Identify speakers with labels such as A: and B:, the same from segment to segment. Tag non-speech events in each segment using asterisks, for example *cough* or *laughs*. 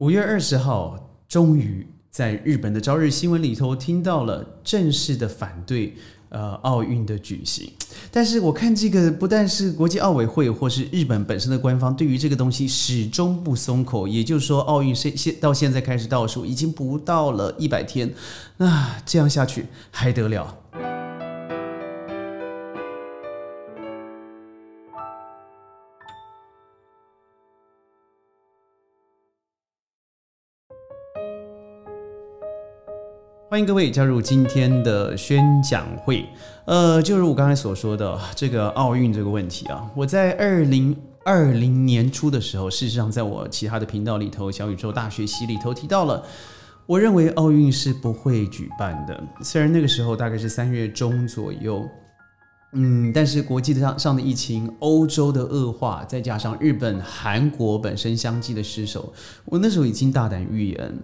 A: 五月二十号，终于在日本的朝日新闻里头听到了正式的反对呃奥运的举行。但是我看这个不但是国际奥委会或是日本本身的官方对于这个东西始终不松口，也就是说奥运现现到现在开始倒数，已经不到了一百天，那这样下去还得了？欢迎各位加入今天的宣讲会。呃，就如我刚才所说的这个奥运这个问题啊，我在二零二零年初的时候，事实上在我其他的频道里头，小宇宙大学习里头提到了，我认为奥运是不会举办的。虽然那个时候大概是三月中左右。嗯，但是国际上上的疫情，欧洲的恶化，再加上日本、韩国本身相继的失守，我那时候已经大胆预言。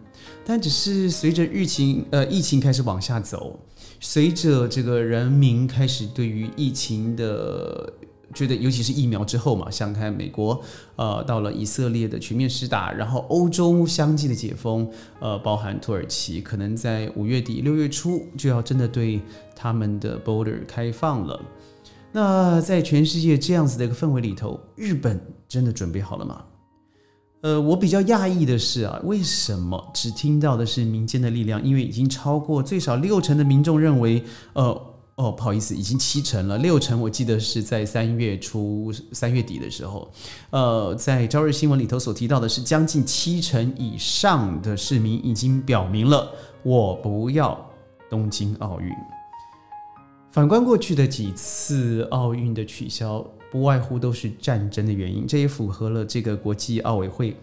A: 但只是随着疫情呃疫情开始往下走，随着这个人民开始对于疫情的觉得，尤其是疫苗之后嘛，像看美国呃到了以色列的全面施打，然后欧洲相继的解封，呃，包含土耳其可能在五月底六月初就要真的对他们的 border 开放了。那在全世界这样子的一个氛围里头，日本真的准备好了吗？呃，我比较讶异的是啊，为什么只听到的是民间的力量？因为已经超过最少六成的民众认为，呃，哦，不好意思，已经七成了，六成我记得是在三月初、三月底的时候，呃，在朝日新闻里头所提到的是，将近七成以上的市民已经表明了，我不要东京奥运。反观过去的几次奥运的取消，不外乎都是战争的原因，这也符合了这个国际奥委会，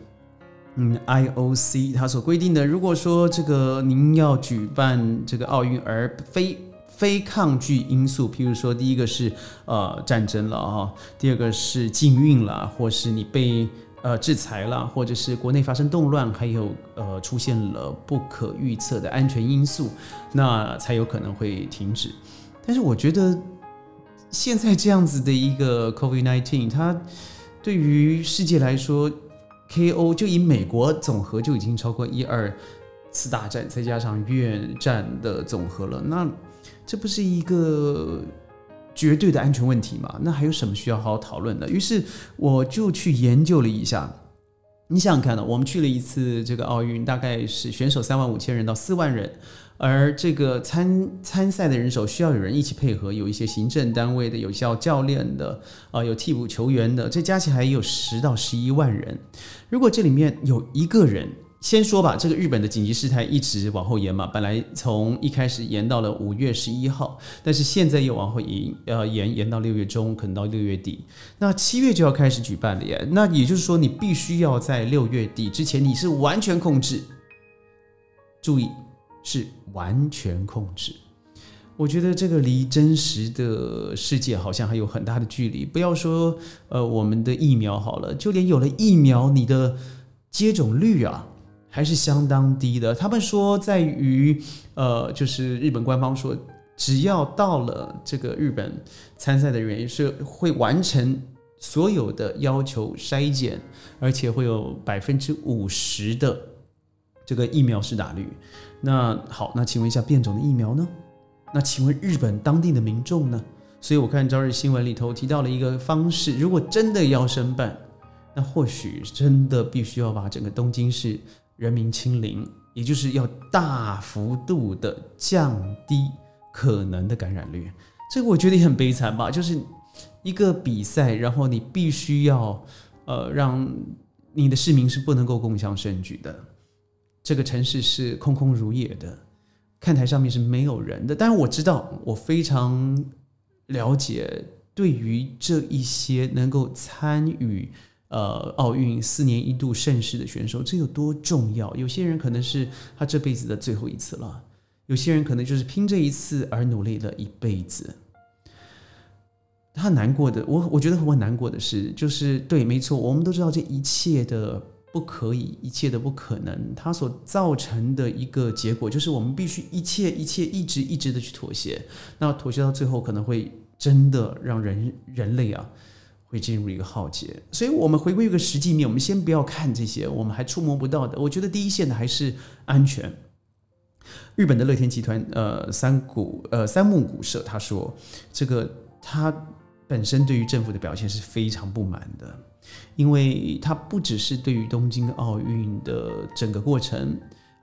A: 嗯，IOC 它所规定的。如果说这个您要举办这个奥运，而非非抗拒因素，譬如说第一个是呃战争了啊，第二个是禁运了，或是你被呃制裁了，或者是国内发生动乱，还有呃出现了不可预测的安全因素，那才有可能会停止。但是我觉得现在这样子的一个 COVID-19，它对于世界来说，KO 就以美国总和就已经超过一二次大战，再加上越战的总和了。那这不是一个绝对的安全问题吗？那还有什么需要好好讨论的？于是我就去研究了一下。你想想看呢，我们去了一次这个奥运，大概是选手三万五千人到四万人。而这个参参赛的人手需要有人一起配合，有一些行政单位的，有教教练的，啊，有替补球员的，这加起来也有十到十一万人。如果这里面有一个人，先说吧，这个日本的紧急事态一直往后延嘛，本来从一开始延到了五月十一号，但是现在又往后延，呃，延延到六月中，可能到六月底，那七月就要开始举办了耶。那也就是说，你必须要在六月底之前，你是完全控制。注意。是完全控制，我觉得这个离真实的世界好像还有很大的距离。不要说呃我们的疫苗好了，就连有了疫苗，你的接种率啊还是相当低的。他们说在于呃，就是日本官方说，只要到了这个日本参赛的人是会完成所有的要求筛检，而且会有百分之五十的这个疫苗施打率。那好，那请问一下变种的疫苗呢？那请问日本当地的民众呢？所以我看朝日新闻里头提到了一个方式，如果真的要申办，那或许真的必须要把整个东京市人民清零，也就是要大幅度的降低可能的感染率。这个我觉得也很悲惨吧，就是一个比赛，然后你必须要呃让你的市民是不能够共享盛举的。这个城市是空空如也的，看台上面是没有人的。但是我知道，我非常了解，对于这一些能够参与呃奥运四年一度盛世的选手，这有多重要。有些人可能是他这辈子的最后一次了，有些人可能就是拼这一次而努力了一辈子。他难过的，我我觉得很难过的是，就是对，没错，我们都知道这一切的。不可以，一切的不可能，它所造成的一个结果，就是我们必须一切一切一直一直的去妥协。那妥协到最后，可能会真的让人人类啊，会进入一个浩劫。所以，我们回归一个实际面，我们先不要看这些我们还触摸不到的。我觉得第一线的还是安全。日本的乐天集团，呃，三谷，呃，三木谷社，他说，这个他本身对于政府的表现是非常不满的，因为他不只是对于东京奥运的整个过程。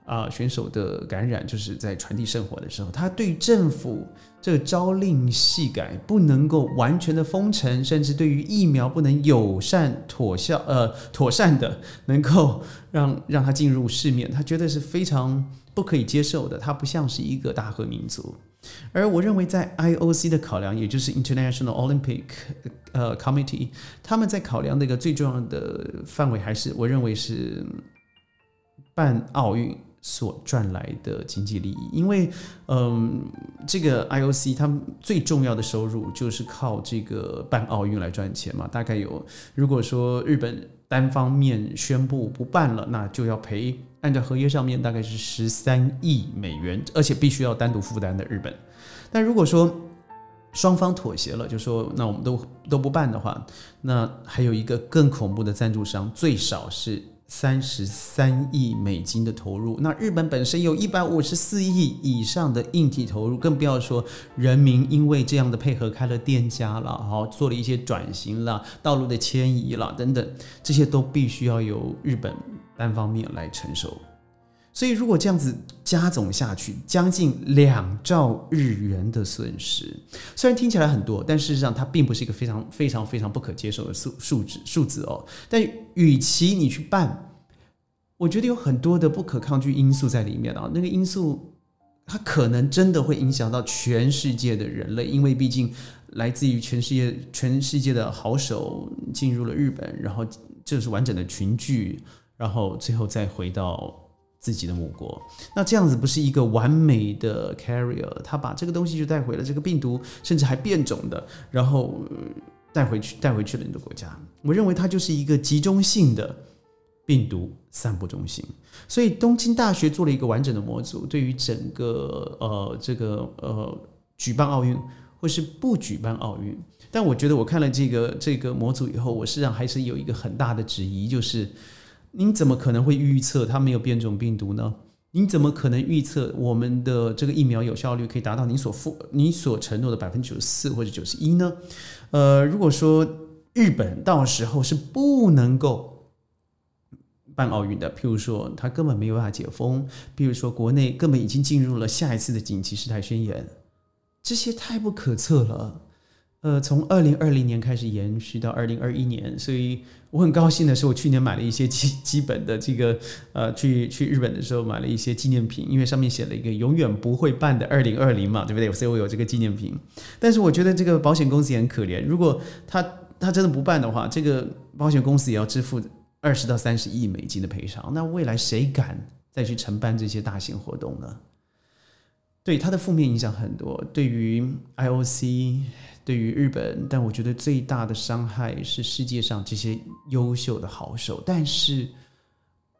A: 啊，选手的感染就是在传递圣火的时候，他对政府这个朝令夕改，不能够完全的封城，甚至对于疫苗不能友善妥效呃妥善的 *laughs* 能够让让他进入市面，他觉得是非常不可以接受的。他不像是一个大和民族，而我认为在 IOC 的考量，也就是 International Olympic 呃 Committee，他们在考量的一个最重要的范围，还是我认为是办奥运。所赚来的经济利益，因为，嗯，这个 IOC 他们最重要的收入就是靠这个办奥运来赚钱嘛。大概有，如果说日本单方面宣布不办了，那就要赔，按照合约上面大概是十三亿美元，而且必须要单独负担的日本。但如果说双方妥协了，就说那我们都都不办的话，那还有一个更恐怖的赞助商，最少是。三十三亿美金的投入，那日本本身有一百五十四亿以上的硬体投入，更不要说人民因为这样的配合开了店家了，好做了一些转型了，道路的迁移了等等，这些都必须要由日本单方面来承受。所以，如果这样子加总下去，将近两兆日元的损失，虽然听起来很多，但事实上它并不是一个非常非常非常不可接受的数数值数字哦。但与其你去办，我觉得有很多的不可抗拒因素在里面啊。那个因素，它可能真的会影响到全世界的人类，因为毕竟来自于全世界全世界的好手进入了日本，然后这是完整的群聚，然后最后再回到。自己的母国，那这样子不是一个完美的 carrier，他把这个东西就带回了这个病毒，甚至还变种的，然后带回去带回去了你的国家。我认为它就是一个集中性的病毒散布中心。所以东京大学做了一个完整的模组，对于整个呃这个呃举办奥运或是不举办奥运。但我觉得我看了这个这个模组以后，我实际上还是有一个很大的质疑，就是。您怎么可能会预测它没有变种病毒呢？您怎么可能预测我们的这个疫苗有效率可以达到你所付、你所承诺的百分之九十四或者九十一呢？呃，如果说日本到时候是不能够办奥运的，譬如说他根本没有办法解封，譬如说国内根本已经进入了下一次的紧急事态宣言，这些太不可测了。呃，从二零二零年开始延续到二零二一年，所以我很高兴的是，我去年买了一些基基本的这个呃，去去日本的时候买了一些纪念品，因为上面写了一个永远不会办的二零二零嘛，对不对？所以我有这个纪念品。但是我觉得这个保险公司也很可怜，如果他他真的不办的话，这个保险公司也要支付二十到三十亿美金的赔偿。那未来谁敢再去承办这些大型活动呢？对它的负面影响很多，对于 IOC。对于日本，但我觉得最大的伤害是世界上这些优秀的好手。但是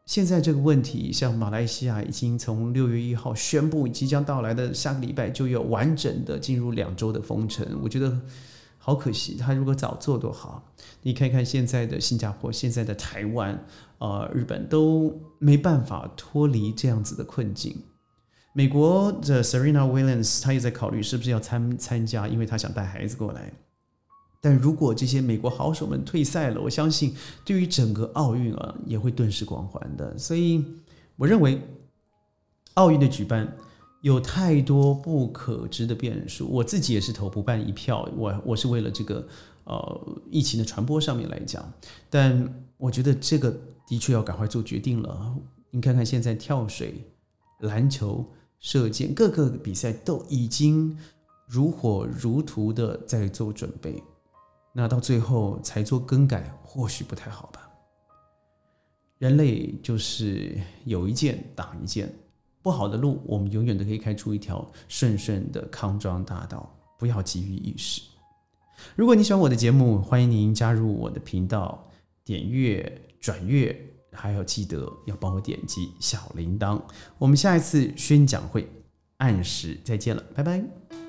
A: 现在这个问题，像马来西亚已经从六月一号宣布即将到来的下个礼拜就要完整的进入两周的封城，我觉得好可惜。他如果早做多好，你看看现在的新加坡、现在的台湾、呃日本都没办法脱离这样子的困境。美国的 Serena Williams，她也在考虑是不是要参参加，因为她想带孩子过来。但如果这些美国好手们退赛了，我相信对于整个奥运啊也会顿时光环的。所以我认为奥运的举办有太多不可知的变数。我自己也是投不办一票，我我是为了这个呃疫情的传播上面来讲。但我觉得这个的确要赶快做决定了。你看看现在跳水、篮球。射箭各个比赛都已经如火如荼的在做准备，那到最后才做更改，或许不太好吧。人类就是有一件挡一件，不好的路，我们永远都可以开出一条顺顺的康庄大道，不要急于一时。如果你喜欢我的节目，欢迎您加入我的频道，点阅转阅。还要记得要帮我点击小铃铛，我们下一次宣讲会按时再见了，拜拜。